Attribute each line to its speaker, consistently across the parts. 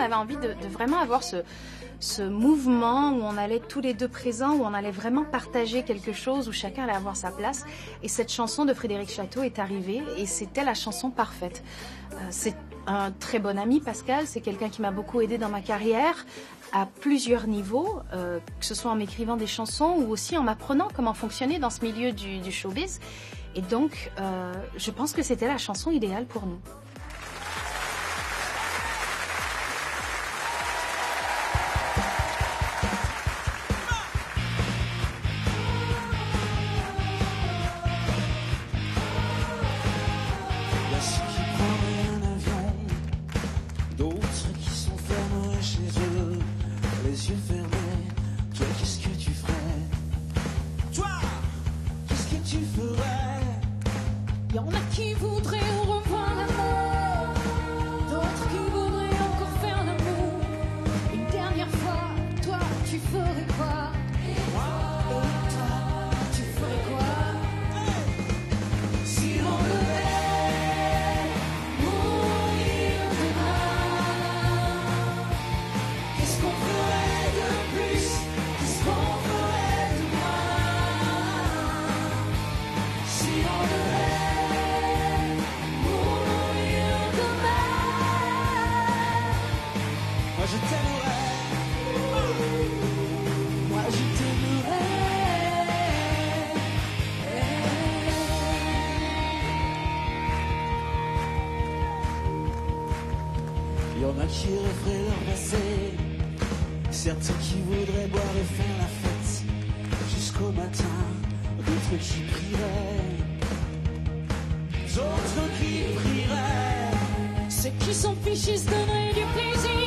Speaker 1: avait envie de, vraiment avoir ce, mouvement où on allait tous les deux présents, où on allait vraiment partager quelque chose, où chacun allait avoir sa place. Et cette chanson de Frédéric Château est arrivée et c'était la chanson parfaite. Euh, c'est un très bon ami, Pascal. C'est quelqu'un qui m'a beaucoup aidé dans ma carrière à plusieurs niveaux, euh, que ce soit en m'écrivant des chansons ou aussi en m'apprenant comment fonctionner dans ce milieu du, du showbiz. Et donc, euh, je pense que c'était la chanson idéale pour nous.
Speaker 2: Les yeux Il y en a qui rêveraient leur passé, certains qui voudraient boire et faire la fête. Jusqu'au matin, d'autres qui prieraient, d'autres qui prieraient.
Speaker 3: Ceux qui s'en fichent se donneraient du plaisir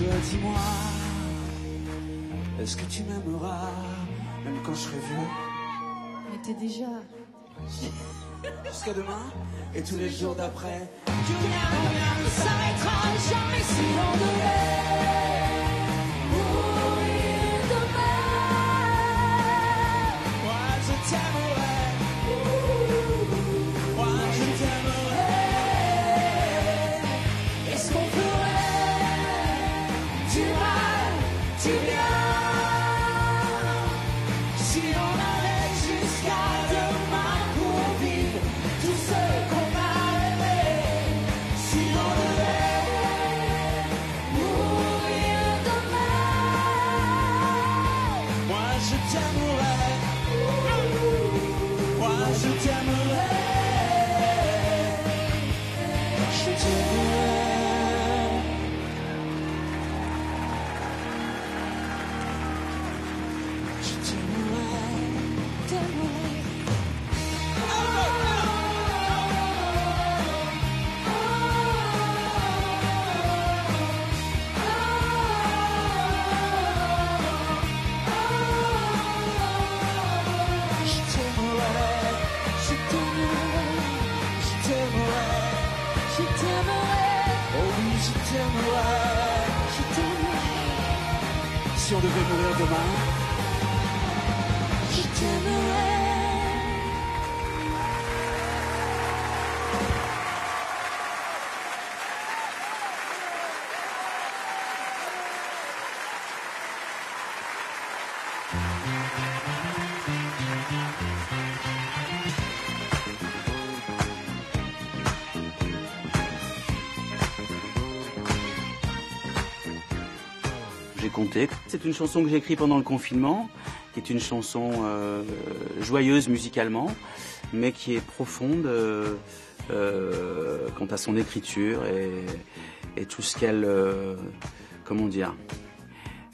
Speaker 2: Dis-moi, est-ce que tu m'aimeras même quand je serai vieux?
Speaker 3: Mais t'es déjà
Speaker 2: Jusqu'à demain et tous les jours d'après.
Speaker 3: Rien ne s'arrêtera jamais si devait Si on devait mourir demain,
Speaker 2: Je t'aimerais
Speaker 4: C'est une chanson que j'ai écrite pendant le confinement qui est une chanson euh, joyeuse musicalement, mais qui est profonde euh, euh, quant à son écriture et, tout ce qu'elle, comment dire,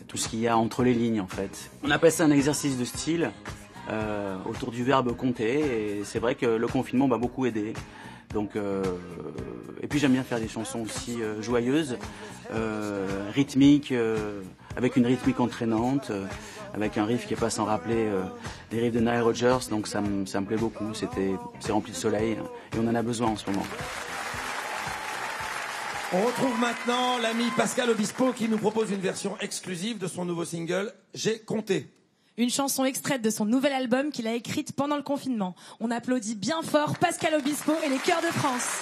Speaker 4: tout ce qu'il y a entre les lignes en fait. On appelle ça un exercice de style autour du verbe compter et c'est vrai que le confinement m'a beaucoup aidé. Donc, et puis j'aime bien faire des chansons aussi joyeuses, rythmiques, avec une rythmique entraînante, euh, avec un riff qui est pas sans rappeler euh, les riffs de Nile Rodgers. Donc ça me ça me plaît beaucoup. C'était c'est rempli de soleil hein, et on en a besoin en ce moment.
Speaker 5: On retrouve maintenant l'ami Pascal Obispo qui nous propose une version exclusive de son nouveau single J'ai compté.
Speaker 2: Une chanson extraite de son nouvel album qu'il a écrite pendant le confinement. On applaudit bien fort Pascal Obispo et les chœurs de France.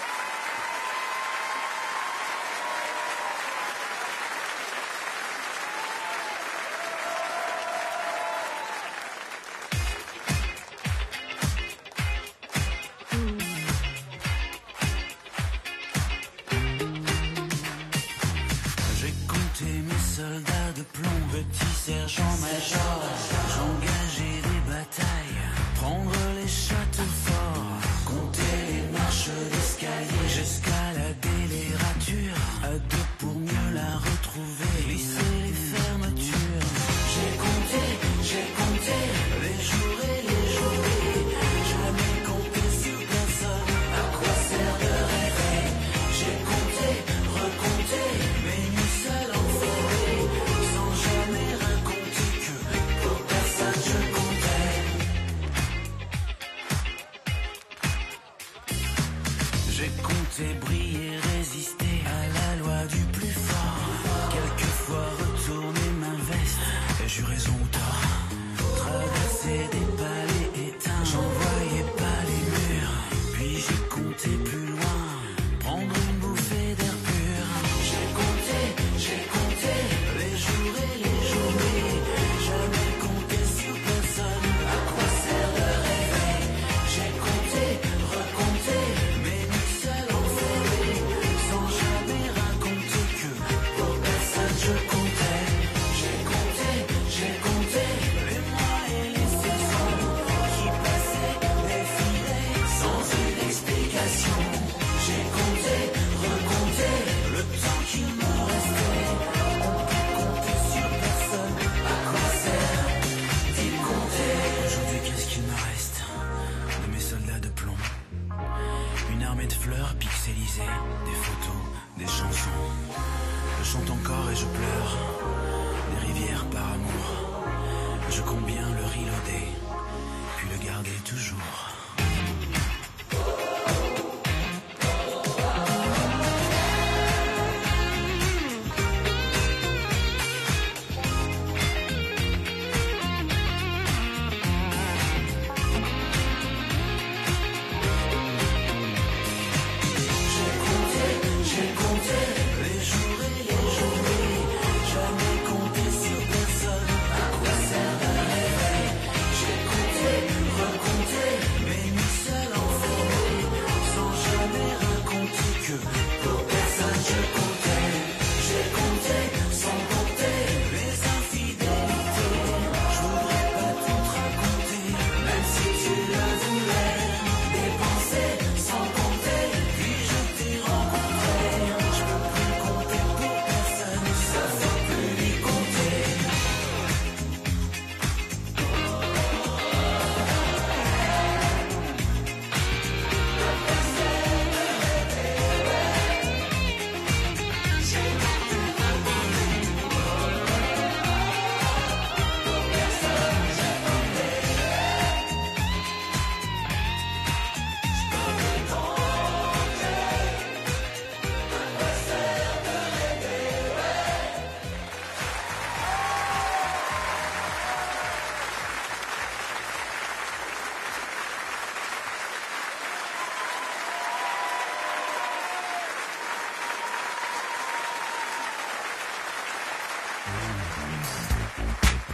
Speaker 6: Chante encore et je pleure, des rivières par amour. Je compte bien le reloader, puis le garder toujours.